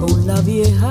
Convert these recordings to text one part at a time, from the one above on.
con la vieja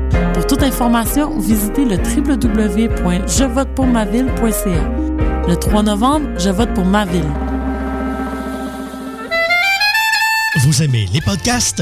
Pour toute information, visitez le www.jevotepourmaville.ca. Le 3 novembre, je vote pour ma ville. Vous aimez les podcasts?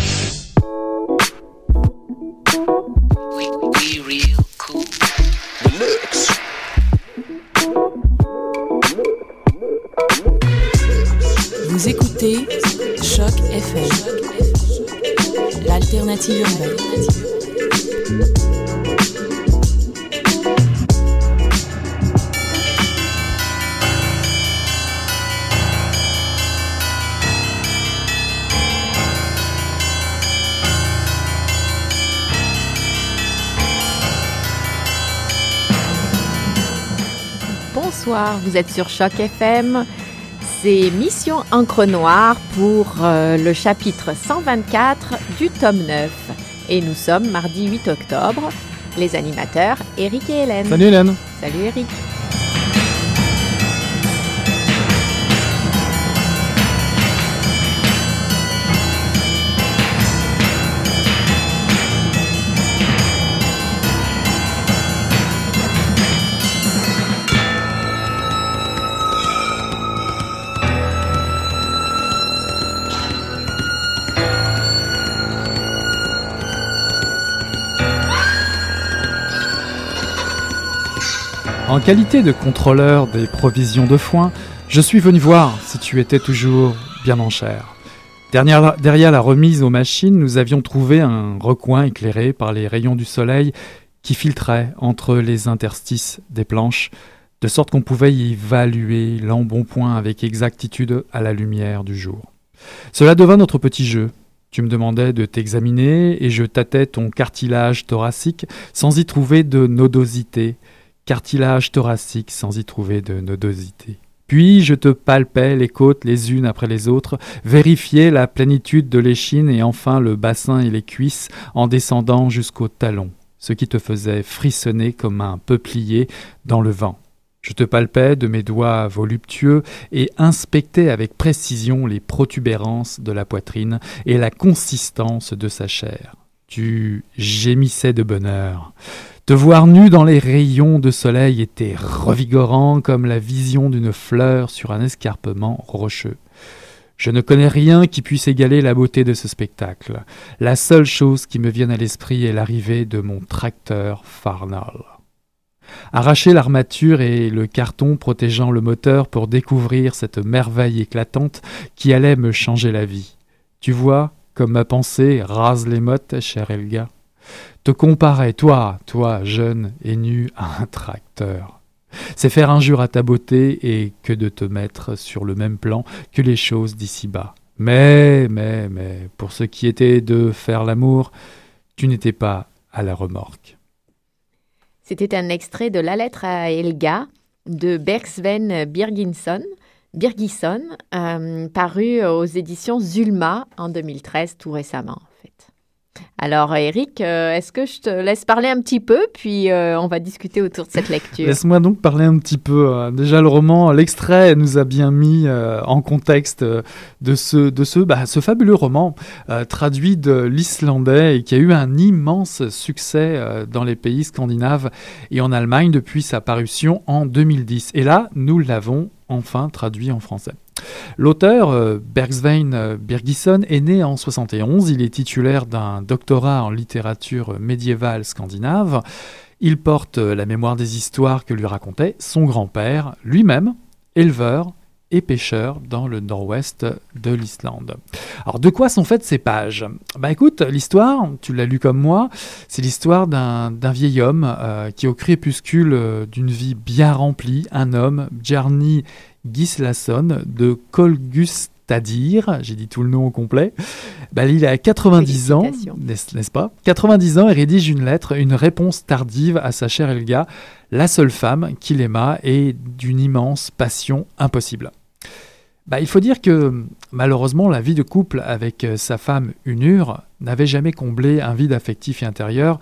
L'alternative urbaine. Bonsoir, vous êtes sur Choc FM. C'est Mission Encre Noire pour euh, le chapitre 124 du tome 9. Et nous sommes mardi 8 octobre. Les animateurs, Eric et Hélène. Salut Hélène. Salut Eric. En qualité de contrôleur des provisions de foin, je suis venu voir si tu étais toujours bien en chair. Derrière la, remise aux machines, nous avions trouvé un recoin éclairé par les rayons du soleil qui filtraient entre les interstices des planches, de sorte qu'on pouvait y évaluer l'embonpoint avec exactitude à la lumière du jour. Cela devint notre petit jeu. Tu me demandais de t'examiner et je tâtais ton cartilage thoracique sans y trouver de nodosité, cartilage thoracique sans y trouver de nodosité. Puis je te palpais les côtes les unes après les autres, vérifiais la plénitude de l'échine et enfin le bassin et les cuisses en descendant jusqu'au talon, ce qui te faisait frissonner comme un peuplier dans le vent. Je te palpais de mes doigts voluptueux et inspectais avec précision les protubérances de la poitrine et la consistance de sa chair. Tu gémissais de bonheur. Te voir nu dans les rayons de soleil était revigorant comme la vision d'une fleur sur un escarpement rocheux. Je ne connais rien qui puisse égaler la beauté de ce spectacle. La seule chose qui me vienne à l'esprit est l'arrivée de mon tracteur Farnal. Arracher l'armature et le carton protégeant le moteur pour découvrir cette merveille éclatante qui allait me changer la vie. Tu vois, comme ma pensée rase les mottes, cher Elga. Te comparer, toi, toi, jeune et nu, à un tracteur. C'est faire injure à ta beauté et que de te mettre sur le même plan que les choses d'ici-bas. Mais, mais, mais, pour ce qui était de faire l'amour, tu n'étais pas à la remorque. C'était un extrait de La lettre à Elga de Bergsven Birgisson, Birgisson euh, paru aux éditions Zulma en 2013, tout récemment. Alors, Eric, euh, est-ce que je te laisse parler un petit peu, puis euh, on va discuter autour de cette lecture? Laisse-moi donc parler un petit peu. Déjà, le roman, l'extrait nous a bien mis euh, en contexte de ce, de ce, bah, ce fabuleux roman traduit de l'islandais et qui a eu un immense succès dans les pays scandinaves et en Allemagne depuis sa parution en 2010. Et là, nous l'avons enfin traduit en français. L'auteur, euh, Bergsvein euh, Birgisson, est né en 71. Il est titulaire d'un doctorat en littérature médiévale scandinave. Il porte euh, la mémoire des histoires que lui racontait son grand-père, lui-même, éleveur et pêcheur dans le nord-ouest de l'Islande. Alors de quoi sont faites ces pages? Bah écoute, l'histoire, tu l'as lu comme moi, c'est l'histoire d'un vieil homme qui au crépuscule d'une vie bien remplie, un homme, Bjarni Gislason de Colgustadir, j'ai dit tout le nom au complet. Bah, il a 90 ans, n'est-ce pas? 90 ans et rédige une lettre, une réponse tardive à sa chère Elga, la seule femme qu'il aima et d'une immense passion impossible. Bah, il faut dire que malheureusement la vie de couple avec euh, sa femme Unur n'avait jamais comblé un vide affectif et intérieur,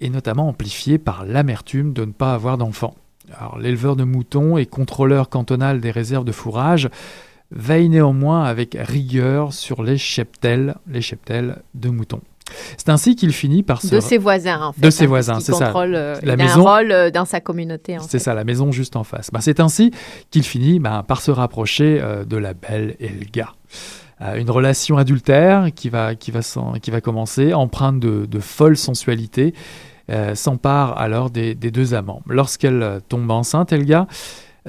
et notamment amplifié par l'amertume de ne pas avoir d'enfant l'éleveur de moutons et contrôleur cantonal des réserves de fourrage veille néanmoins avec rigueur sur les cheptels, les cheptels de moutons. C'est ainsi qu'il finit par se... De ses voisins, en fait. De ses hein, voisins, c'est ça. Euh, la il maison... a un rôle euh, dans sa communauté. C'est ça, la maison juste en face. Ben, c'est ainsi qu'il finit ben, par se rapprocher euh, de la belle Elga. une relation adultère qui va, qui va, qui va commencer, empreinte de, de folle sensualité, euh, s'empare alors des, deux amants. Lorsqu'elle tombe enceinte, Elga,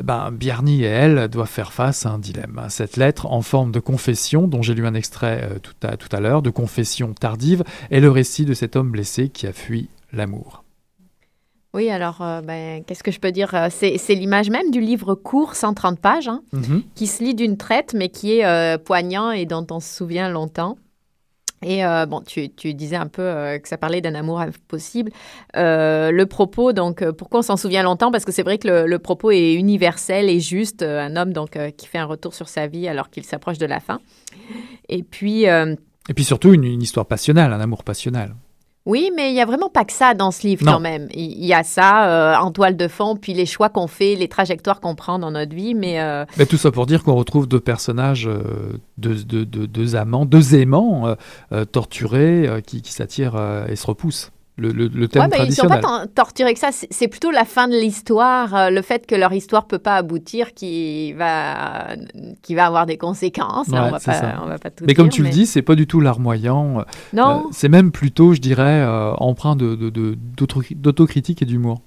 ben, Bjarni et elle doivent faire face à un dilemme. Cette lettre en forme de confession, dont j'ai lu un extrait euh, tout à, tout à l'heure, de confession tardive, est le récit de cet homme blessé qui a fui l'amour. Oui, alors, euh, ben, qu'est-ce que je peux dire C'est l'image même du livre court, 130 pages, hein, mhm. qui se lit d'une traite, mais qui est poignant et dont on se souvient longtemps. Et euh, bon, tu, tu, disais un peu euh, que ça parlait d'un amour impossible. Euh, le propos, donc, pourquoi on s'en souvient longtemps? Parce que c'est vrai que le, le, propos est universel et juste. un homme donc qui fait un retour sur sa vie alors qu'il s'approche de la fin. Et puis. et puis surtout une, une histoire passionnelle, un amour passionnel. Oui, mais il n'y a vraiment pas que ça dans ce livre quand même. Il y a ça euh, en toile de fond, puis les choix qu'on fait, les trajectoires qu'on prend dans notre vie. Mais, euh, mais tout ça pour dire qu'on retrouve deux personnages, euh, deux, deux, amants, deux aimants torturés qui, qui s'attirent et se repoussent le, le, le thème Ils ne sont pas torturés que ça. C'est plutôt la fin de l'histoire, euh, le fait que leur histoire peut pas aboutir qui va, qui va avoir des conséquences. on va pas, va pas tout mais comme tu le dis, c'est pas du tout larmoyant. Euh, non. c'est même plutôt, je dirais, euh, empreint d'autocritique de, de, et d'humour.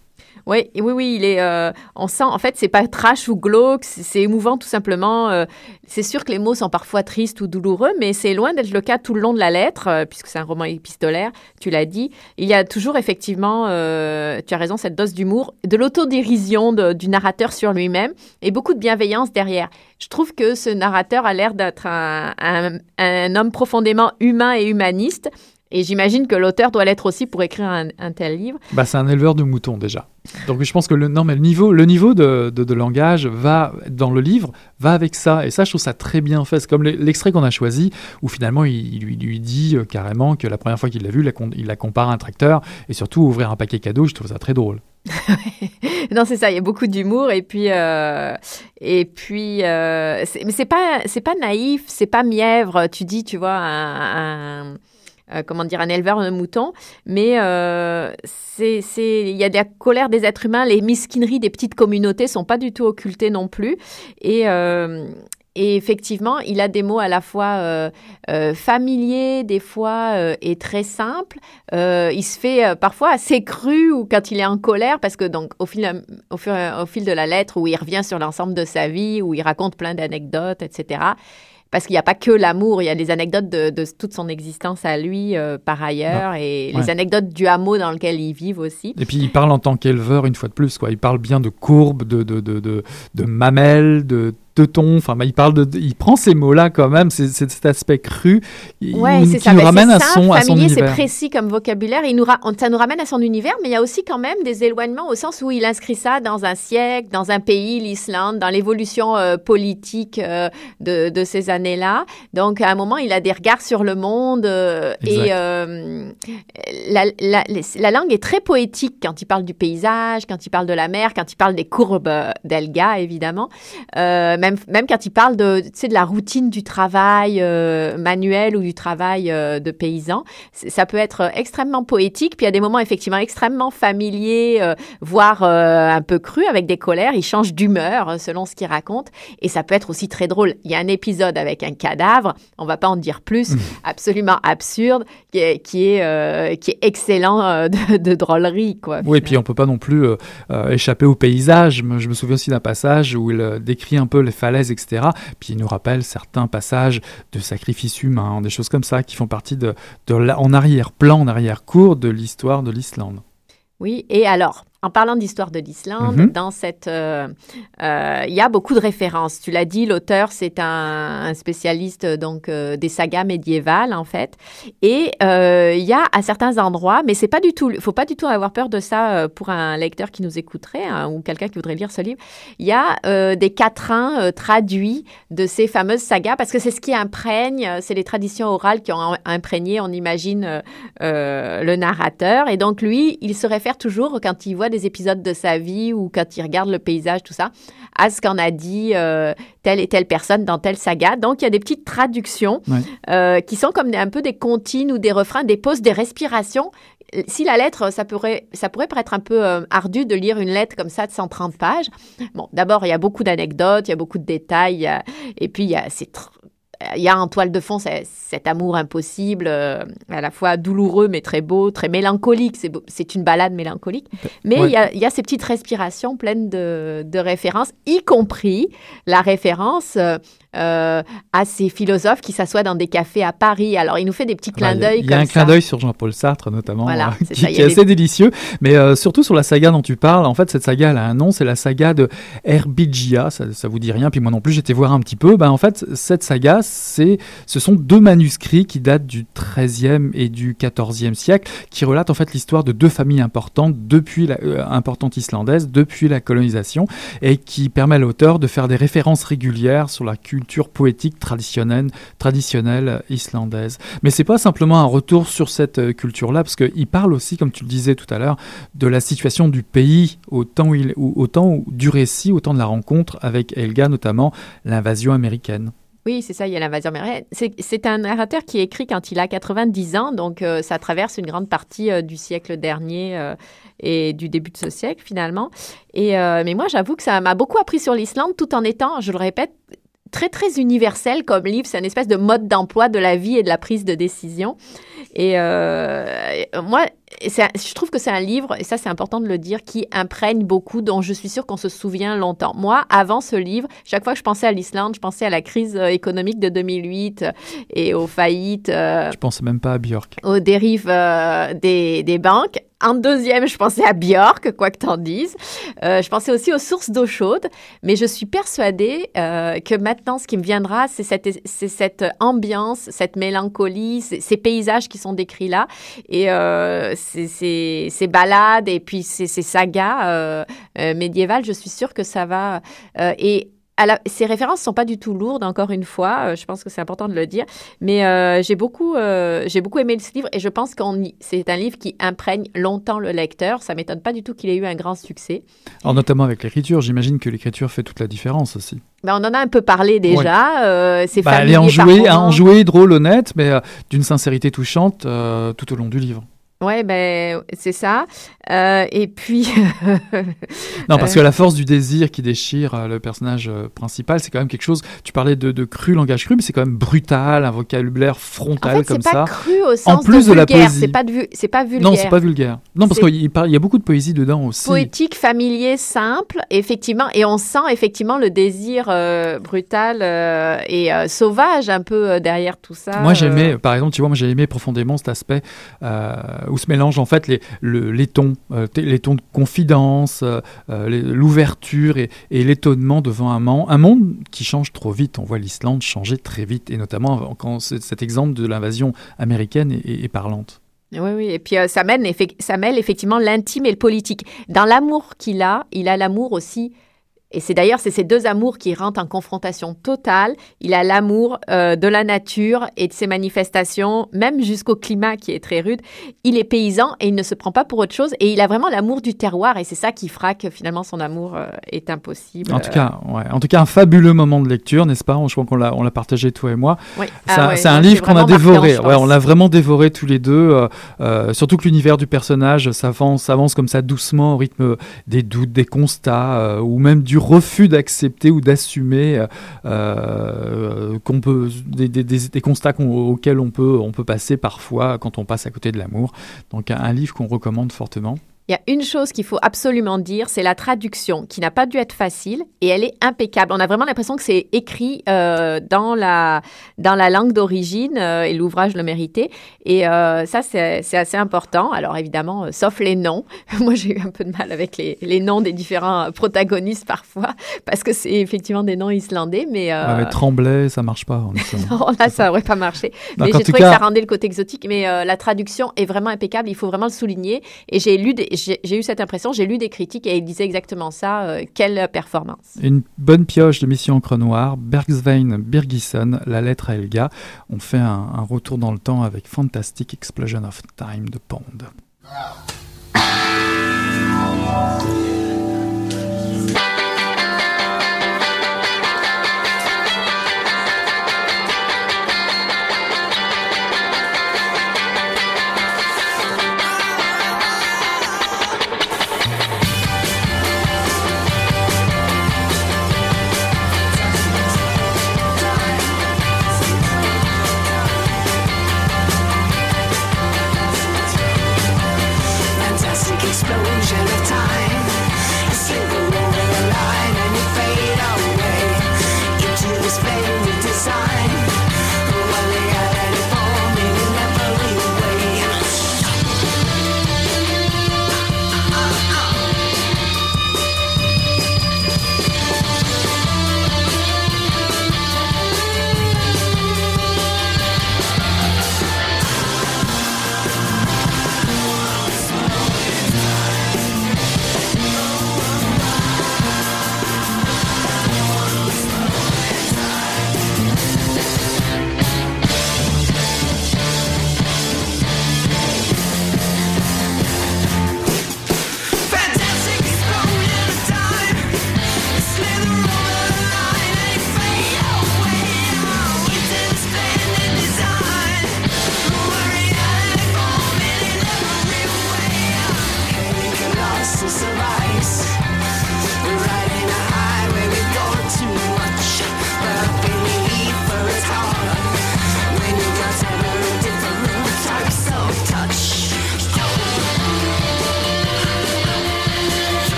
Oui, oui, oui, il est. Euh, on sent, en fait, c'est pas trash ou glauque, c'est émouvant tout simplement. Euh, c'est sûr que les mots sont parfois tristes ou douloureux, mais c'est loin d'être le cas tout le long de la lettre, euh, puisque c'est un roman épistolaire. Tu l'as dit. Il y a toujours effectivement, tu as raison, cette dose d'humour, de l'autodérision du narrateur sur lui-même et beaucoup de bienveillance derrière. Je trouve que ce narrateur a l'air d'être un, un homme profondément humain et humaniste et j'imagine que l'auteur doit l'être aussi pour écrire un, tel livre. Bah, c'est un éleveur de moutons déjà. Donc je pense que le, non, mais le niveau, le niveau de, de, langage va dans le livre va avec ça. Et ça, je trouve ça très bien fait. C'est comme l'extrait qu'on a choisi où finalement il, lui, lui, dit euh, carrément que la première fois qu'il l'a vu, il la, compare à un tracteur et surtout ouvrir un paquet cadeau. Je trouve ça très drôle. non, c'est ça. Il y a beaucoup d'humour et puis euh, et puis euh, mais c'est pas c'est pas naïf, c'est pas mièvre. Tu dis, tu vois un comment dire, un éleveur de moutons, mais c'est, il y a de la colère des êtres humains, les misquineries des petites communautés sont pas du tout occultées non plus, et et effectivement, il a des mots à la fois euh, euh, familiers, des fois, euh, et très simples. il se fait parfois assez cru ou quand il est en colère, parce que donc au fil, au, au fil de la lettre, où il revient sur l'ensemble de sa vie, où il raconte plein d'anecdotes, etc parce qu'il n'y a pas que l'amour, il y a des anecdotes de, toute son existence à lui par ailleurs et les anecdotes du hameau dans lequel ils vivent aussi. Et puis il parle en tant qu'éleveur une fois de plus, quoi. Il parle bien de courbes, de, de, de, de, de mamelles, de ton, Enfin, bah, il parle de, il prend ces mots-là quand même. C'est cet aspect cru ouais, qui ça. nous ramène à son, à son univers. C'est précis comme vocabulaire. Il nous ça nous ramène à son univers, mais il y a aussi quand même des éloignements au sens où il inscrit ça dans un siècle, dans un pays, l'Islande, dans l'évolution euh, politique euh, de, de, ces années-là. Donc, à un moment, il a des regards sur le monde euh, et la, la, la, langue est très poétique quand il parle du paysage, quand il parle de la mer, quand il parle des courbes d'Elga, évidemment même, quand il parle de, de la routine du travail euh, manuel ou du travail euh, de paysan, ça peut être extrêmement poétique. Puis il y a des moments effectivement extrêmement familiers, euh, voire un peu crus, avec des colères. Il change d'humeur selon ce qu'il raconte. Et ça peut être aussi très drôle. Il y a un épisode avec un cadavre, on va pas en dire plus, mmh. absolument absurde, qui est, qui est, qui est excellent de, de, drôlerie. Quoi, oui, et puis on peut pas non plus échapper au paysage. Je me souviens aussi d'un passage où il décrit un peu les falaises, etc. Puis il nous rappelle certains passages de sacrifices humains, des choses comme ça qui font partie de, de en arrière-plan, en arrière-cours de l'histoire de l'Islande. Oui, et alors, en parlant d'histoire de l'Islande, mhm. dans cette, euh, euh, il y a beaucoup de références. Tu l'as dit, l'auteur c'est un, spécialiste donc euh, des sagas médiévales en fait, et il y a à certains endroits, mais c'est pas du tout, faut pas du tout avoir peur de ça pour un lecteur qui nous écouterait hein, ou quelqu'un qui voudrait lire ce livre. Il y a des quatrains traduits de ces fameuses sagas parce que c'est ce qui imprègne, c'est les traditions orales qui ont imprégné, on imagine le narrateur, et donc lui, il se réfère toujours quand il voit des épisodes de sa vie ou quand il regarde le paysage, tout ça, à ce qu'en a dit euh, telle et telle personne dans telle saga. Donc, il y a des petites traductions euh, qui sont comme un peu des comptines ou des refrains, des pauses, des respirations. Si la lettre, ça pourrait, ça pourrait paraître un peu euh, ardu de lire une lettre comme ça de 130 pages. Bon, d'abord, il y a beaucoup d'anecdotes, il y a beaucoup de détails, et puis il y a, c'est il y a en toile de fond cet amour impossible, euh, à la fois douloureux mais très beau, très mélancolique. C'est une balade mélancolique. Mais il, y a, ces petites respirations pleines de, références, y compris la référence euh, euh, à ces philosophes qui s'assoient dans des cafés à Paris. Alors, il nous fait des petits clins d'œil. Il y a, un clin d'œil sur Jean-Paul Sartre, notamment, euh, qui, est, assez délicieux. Mais euh, surtout sur la saga dont tu parles, en fait, cette saga, elle a un nom, c'est la saga de Herbigia. Ça, ça vous dit rien. Puis moi non plus, j'étais voir un petit peu. Ben, en fait, cette saga, c'est, ce sont deux manuscrits qui datent du XIIIe et du XIVe siècle, qui relatent en fait l'histoire de deux familles importantes depuis la, importantes islandaises depuis la colonisation et qui permet à l'auteur de faire des références régulières sur la culture culture poétique traditionnelle, traditionnelle islandaise. Mais c'est pas simplement un retour sur cette euh, culture-là, parce qu'il parle aussi, comme tu le disais tout à l'heure, de la situation du pays au temps, où au temps du récit, au temps de la rencontre avec Elga, notamment l'invasion américaine. Oui, c'est ça, il y a l'invasion américaine. C'est un narrateur qui écrit quand il a 90 ans, donc euh, ça traverse une grande partie euh, du siècle dernier et du début de ce siècle finalement. Et, mais moi, j'avoue que ça m'a beaucoup appris sur l'Islande tout en étant, je le répète, très, très universel comme livre. C'est un espèce de mode d'emploi de la vie et de la prise de décision. Et euh, moi, je trouve que c'est un livre, et ça c'est important de le dire, qui imprègne beaucoup, dont je suis sûre qu'on se souvient longtemps. Moi, avant ce livre, chaque fois que je pensais à l'Islande, je pensais à la crise euh, économique de 2008 et aux faillites. Euh, je pensais même pas à Björk. Aux dérives des, des banques. En deuxième, je pensais à Björk, quoi que t'en dises. Euh, je pensais aussi aux sources d'eau chaude, mais je suis persuadée euh, que maintenant, ce qui me viendra, c'est cette, ambiance, cette mélancolie, ces paysages qui sont décrits là, et euh, ces, balades, et puis ces, sagas médiévales. Je suis sûre que ça va. et ces références sont pas du tout lourdes, encore une fois. Euh, je pense que c'est important de le dire. Mais euh, j'ai beaucoup, euh, j'ai beaucoup aimé ce livre et je pense que c'est un livre qui imprègne longtemps le lecteur. Ça m'étonne pas du tout qu'il ait eu un grand succès. Alors notamment avec l'écriture, j'imagine que l'écriture fait toute la différence aussi. Ben, on en a un peu parlé déjà. c'est bah, elle est enjouée, enjouée, drôle, honnête, mais d'une sincérité touchante tout au long du livre. Ouais, ben c'est ça. Euh, et puis. non, parce que la force du désir qui déchire euh, le personnage euh, principal, c'est quand même quelque chose. Tu parlais de, de cru, langage cru, mais c'est quand même brutal, un vocabulaire frontal en fait, comme ça. C'est pas cru au sens en plus de, la poésie. C'est pas, c'est pas vulgaire. Non, c'est pas vulgaire. Non, parce qu'il il y a beaucoup de poésie dedans aussi. Poétique, familier, simple, effectivement. Et on sent effectivement le désir brutal et sauvage un peu derrière tout ça. Moi, j'aimais, par exemple, tu vois, moi j'ai aimé profondément cet aspect où se mélangent en fait les, les tons, euh, les tons de confidence, euh, euh, l'ouverture et, l'étonnement devant un, monde, un monde qui change trop vite. On voit l'Islande changer très vite, et notamment quand cet exemple de l'invasion américaine est, parlante. Oui, oui, et puis ça, mène, ça mêle effectivement l'intime et le politique. Dans l'amour qu'il a, il a l'amour aussi et c'est d'ailleurs c'est ces deux amours qui rentrent en confrontation totale. Il a l'amour euh, de la nature et de ses manifestations, même jusqu'au climat qui est très rude. Il est paysan et il ne se prend pas pour autre chose. Et il a vraiment l'amour du terroir et c'est ça qui fera que finalement son amour euh, est impossible. En tout cas, ouais. en tout cas un fabuleux moment de lecture, n'est-ce pas? Je crois qu'on l'a on l'a partagé toi et moi. Oui. C'est un, ah livre qu'on a dévoré. Ouais, on l'a vraiment dévoré tous les deux. Euh, surtout que l'univers du personnage s'avance avance comme ça doucement au rythme des doutes, des constats ou même du refus d'accepter ou d'assumer euh, euh, qu'on peut des, des, constats auxquels on peut, on peut passer parfois quand on passe à côté de l'amour. Donc un livre qu'on recommande fortement. Il y a une chose qu'il faut absolument dire, c'est la traduction, qui n'a pas dû être facile et elle est impeccable. On a vraiment l'impression que c'est écrit euh, dans, la, dans la langue d'origine euh, et l'ouvrage le méritait. Et euh, ça, c'est assez important. Alors évidemment, sauf les noms. Moi, j'ai eu un peu de mal avec les, les, noms des différents protagonistes parfois, parce que c'est effectivement des noms islandais. Mais, ouais, Tremblay, ça marche pas. non, là, ça n'aurait pas marché. mais j'ai trouvé que ça rendait le côté exotique. Mais la traduction est vraiment impeccable. Il faut vraiment le souligner. Et j'ai lu des j'ai eu cette impression, j'ai lu des critiques et ils disaient exactement ça. Euh, quelle performance. Une bonne pioche de Mission Encre Noire, Bergsvein Birgisson, La lettre à Elga. On fait un, un retour dans le temps avec Fantastic Explosion of Time de Pond.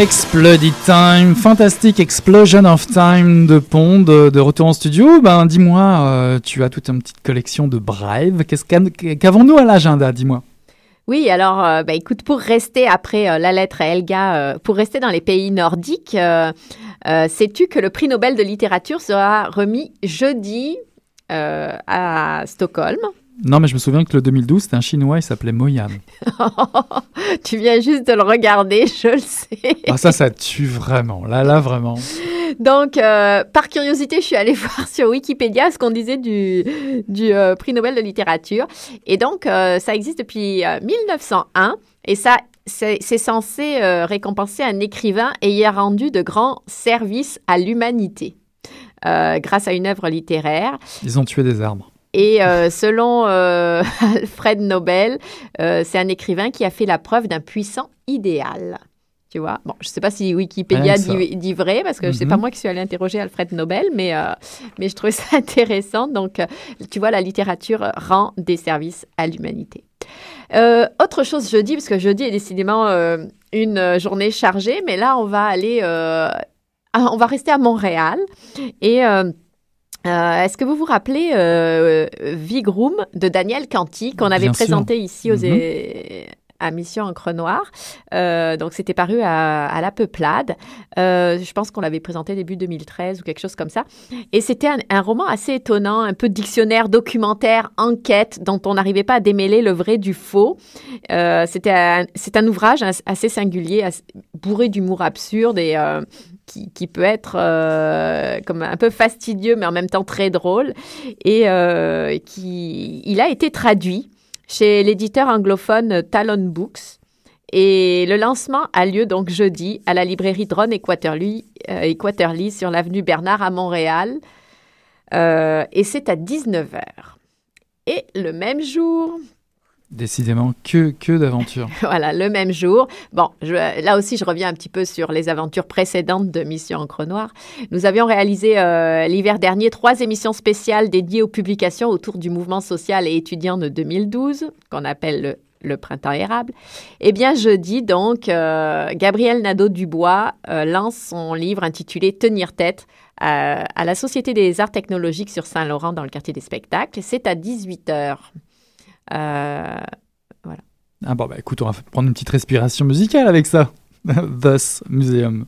Exploded Time, Fantastic Explosion of Time de Pond, de, retour en studio. Ben, dis-moi, euh, tu as toute une petite collection de Brave. Qu'avons-nous à l'agenda, dis-moi? Oui, alors, euh, bah, écoute, pour rester après euh, la lettre à Elga, euh, pour rester dans les pays nordiques, euh, euh, sais-tu que le prix Nobel de littérature sera remis jeudi euh, à Stockholm? Non, mais je me souviens que le 2012, c'était un Chinois, il s'appelait Moyan. Tu viens juste de le regarder, je le sais. Ah, ça, ça tue vraiment. Là, là, vraiment. Donc, euh, par curiosité, je suis allée voir sur Wikipédia ce qu'on disait du, du euh, prix Nobel de littérature. Et donc, euh, ça existe depuis euh, 1901 et ça, c'est censé récompenser un écrivain ayant rendu de grands services à l'humanité grâce à une œuvre littéraire. Ils ont tué des arbres. Et euh, selon euh, Alfred Nobel, euh, c'est un écrivain qui a fait la preuve d'un puissant idéal. Tu vois? Bon, je ne sais pas si Wikipédia dit, dit vrai, parce que c'est Mhm. pas moi qui suis allée interroger Alfred Nobel, mais, mais je trouvais ça intéressant. Donc, tu vois, la littérature rend des services à l'humanité. Autre chose jeudi, parce que jeudi est décidément une journée chargée, mais là, on va aller, on va rester à Montréal. Et euh, euh, est-ce que vous vous rappelez euh, Vigrum de Daniel Canty, qu'on avait Bien sûr. présenté ici aux, Mhm. é- à Mission Encre Noire. Euh, donc, c'était paru à, à La Peuplade. Euh, je pense qu'on l'avait présenté début 2013 ou quelque chose comme ça. Et c'était un, un roman assez étonnant, un peu dictionnaire, documentaire, enquête, dont on n'arrivait pas à démêler le vrai du faux. Euh, c'était c'est un ouvrage as- assez singulier, as- bourré d'humour absurde et euh, qui, peut être euh, comme un peu fastidieux, mais en même temps très drôle. Et euh, qui, il a été traduit chez l'éditeur anglophone Talon Books. Et le lancement a lieu donc jeudi à la librairie Drone et euh, sur l'avenue Bernard à Montréal. Et c'est à 19h. Et le même jour, Décidément, que, que d'aventures. voilà, le même jour. Bon, là aussi, je reviens un petit peu sur les aventures précédentes de Mission Encre Noire. Nous avions réalisé euh, l'hiver dernier trois émissions spéciales dédiées aux publications autour du mouvement social et étudiant de 2012, qu'on appelle le, Printemps érable. Eh bien, jeudi, donc, euh, Gabriel Nadeau-Dubois euh, lance son livre intitulé Tenir tête euh, à la Société des arts technologiques sur Saint-Laurent dans le quartier des spectacles. C'est à 18h. Euh, Ah bon, bah écoute, on va prendre une petite respiration musicale avec ça. Thus Museum.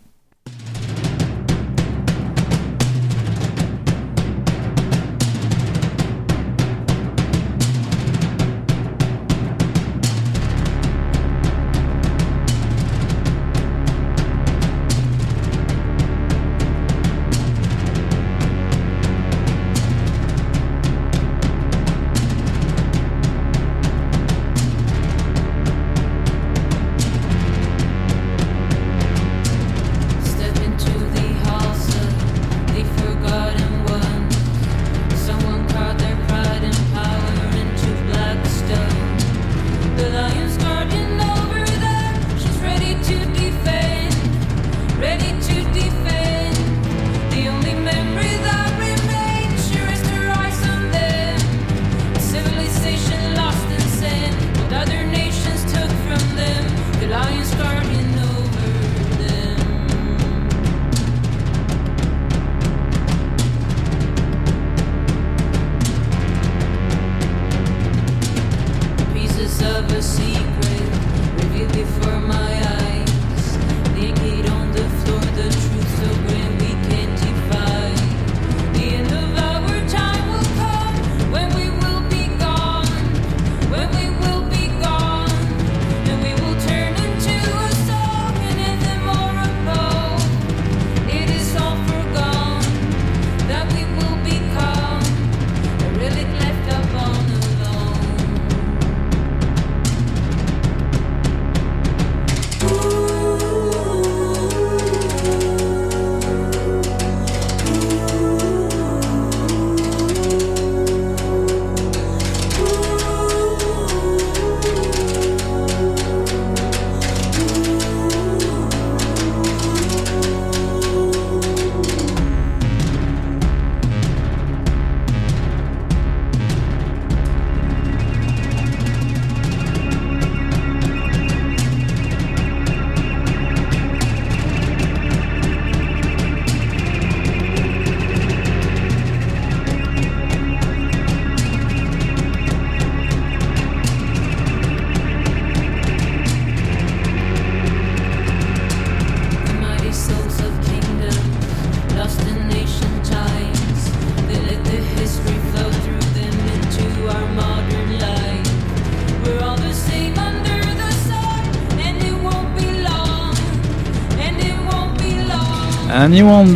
You won't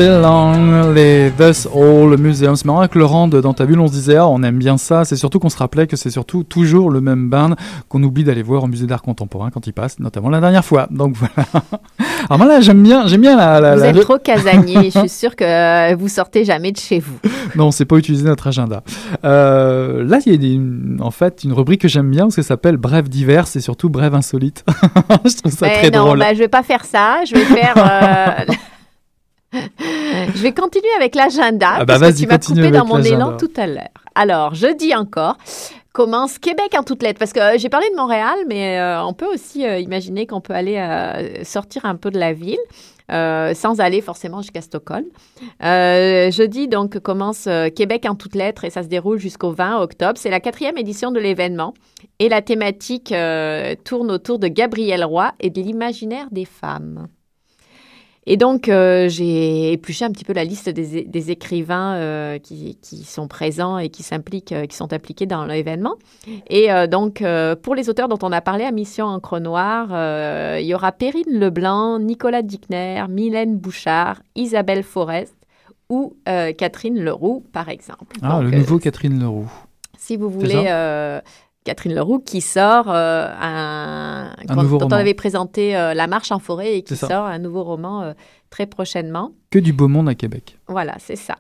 les Thus All Museum. C'est marrant avec Laurent, dans ta bulle, on se disait, ah, on aime bien ça. C'est surtout qu'on se rappelait que c'est surtout toujours le même band qu'on oublie d'aller voir au musée d'art contemporain quand il passe, notamment la dernière fois. Donc voilà. Alors moi là, j'aime bien, j'aime bien la. la vous la- êtes trop casanier. Je suis sûre que vous sortez jamais de chez vous. Non, c'est pas utiliser notre agenda. Euh, là, il y a des- en fait une rubrique que j'aime bien parce que ça s'appelle Brève diverses et surtout Brève insolite. je trouve ça Mais très non, drôle. bah, je vais pas faire ça. Je vais faire. euh, je vais continuer avec l'agenda Ah bah parce que tu m'as continue coupé dans mon élan tout à l'heure. Alors, je dis encore. Commence Québec en toutes lettres parce que euh, j'ai parlé de Montréal, mais euh, on peut aussi euh, imaginer qu'on peut aller sortir un peu de la ville. sans aller forcément jusqu'à Stockholm. Jeudi, donc, commence Québec en toutes lettres et ça se déroule jusqu'au 20 octobre. C'est la quatrième édition de l'événement et la thématique tourne autour de Gabriel Roy et de l'imaginaire des femmes. Et donc, euh, j'ai épluché un petit peu la liste des, des écrivains euh, qui, qui sont présents et qui s'impliquent, euh, qui sont impliqués dans l'événement. Et euh, donc, pour les auteurs dont on a parlé à Mission Encre Noire, il y aura Perrine Leblanc, Nicolas Dickner, Mylène Bouchard, Isabelle Forest ou Catherine Leroux, par exemple. Ah, Donc, le nouveau Catherine Leroux. si vous voulez, Catherine Leroux qui sort euh, un, Un quand- nouveau on avait présenté euh, La marche en forêt et qui sort un nouveau roman euh, très prochainement. Que du beau monde à Québec. Voilà, c'est ça.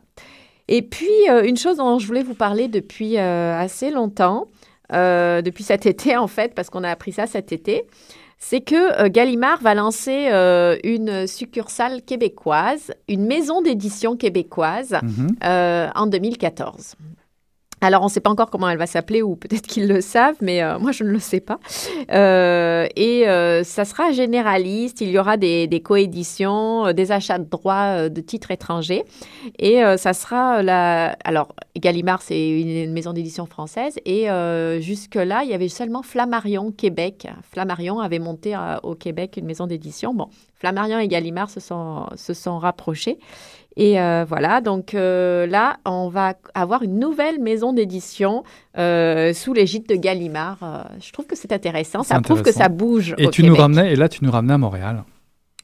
Et puis, une chose dont je voulais vous parler depuis assez longtemps, depuis cet été en fait, parce qu'on a appris ça cet été, c'est que Gallimard va lancer une succursale québécoise, une maison d'édition québécoise Mhm. en 2014. Alors, on ne sait pas encore comment elle va s'appeler, ou peut-être qu'ils le savent, mais euh, moi, je ne le sais pas. Euh, et euh, ça sera généraliste. Il y aura des, des coéditions, des achats de droits de titres étrangers. Et ça sera la... Alors, Gallimard, c'est une, maison d'édition française. Et jusque-là, il y avait seulement Flammarion Québec. Flammarion avait monté au Québec une maison d'édition. Bon, Flammarion et Gallimard se sont, se sont rapprochés. Et euh, voilà, donc euh, là, on va avoir une nouvelle maison d'édition euh, sous l'égide de Gallimard. Je trouve que c'est intéressant. Ça prouve que ça bouge. Et au tu nous ramenais, et là, tu nous ramenais à Montréal.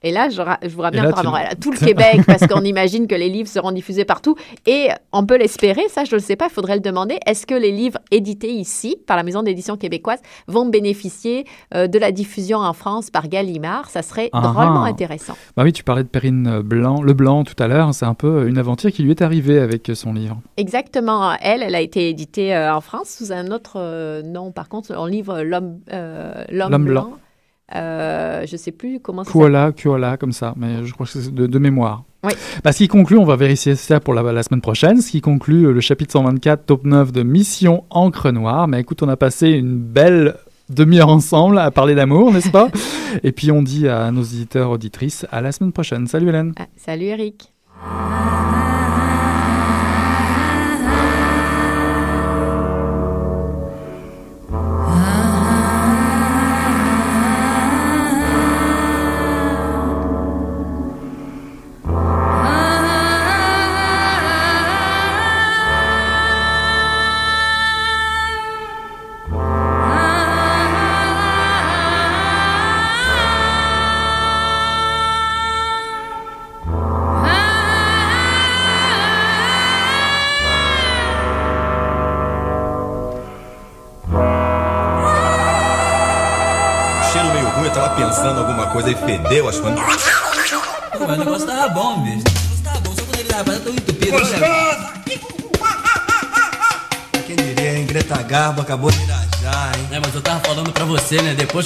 Et là, je, je vous encore à tu- tout le Québec, parce qu'on imagine que les livres seront diffusés partout. Et on peut l'espérer, ça, je ne le sais pas, il faudrait le demander. Est-ce que les livres édités ici, par la maison d'édition québécoise, vont bénéficier euh, de la diffusion en France par Gallimard? Ça serait Ah drôlement ah. intéressant. Bah oui, tu parlais de Perrine Blanc, Leblanc tout à l'heure. C'est un peu une aventure qui lui est arrivée avec son livre. Exactement. Elle, elle a été éditée euh, en France sous un autre euh, nom. Par contre, on livre L'homme blanc. Euh, je sais plus comment s'appelle. Kuala, Kuala, comme ça, mais je crois que c'est de, de mémoire. Oui. Bah, ce qui conclut, on va vérifier ça pour la, la semaine prochaine, ce qui conclut euh, le chapitre 124, top 9 de Mission Encre Noire. Mais écoute, on a passé une belle demi-heure ensemble à parler d'amour, n'est-ce pas? Et puis on dit à nos auditeurs, auditrices, à la semaine prochaine. Salut Hélène Ah, salut Eric.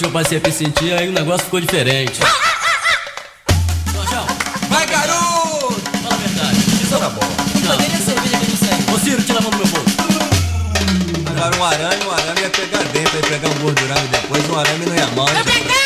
Eu passei a me sentir, aí o negócio ficou diferente. Jorjão, Vai, garoto! fala a verdade. Isso na bola. Não, nem a cerveja que não sai. Ô Ciro, tira a mão do meu bolso. Agora um arame, um arame ia pegar dentro, ia pegar um gordurame depois, um arame não ia mal, gente?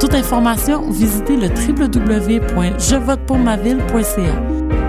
Toute information, visitez le www.jevotepourmaville.ca.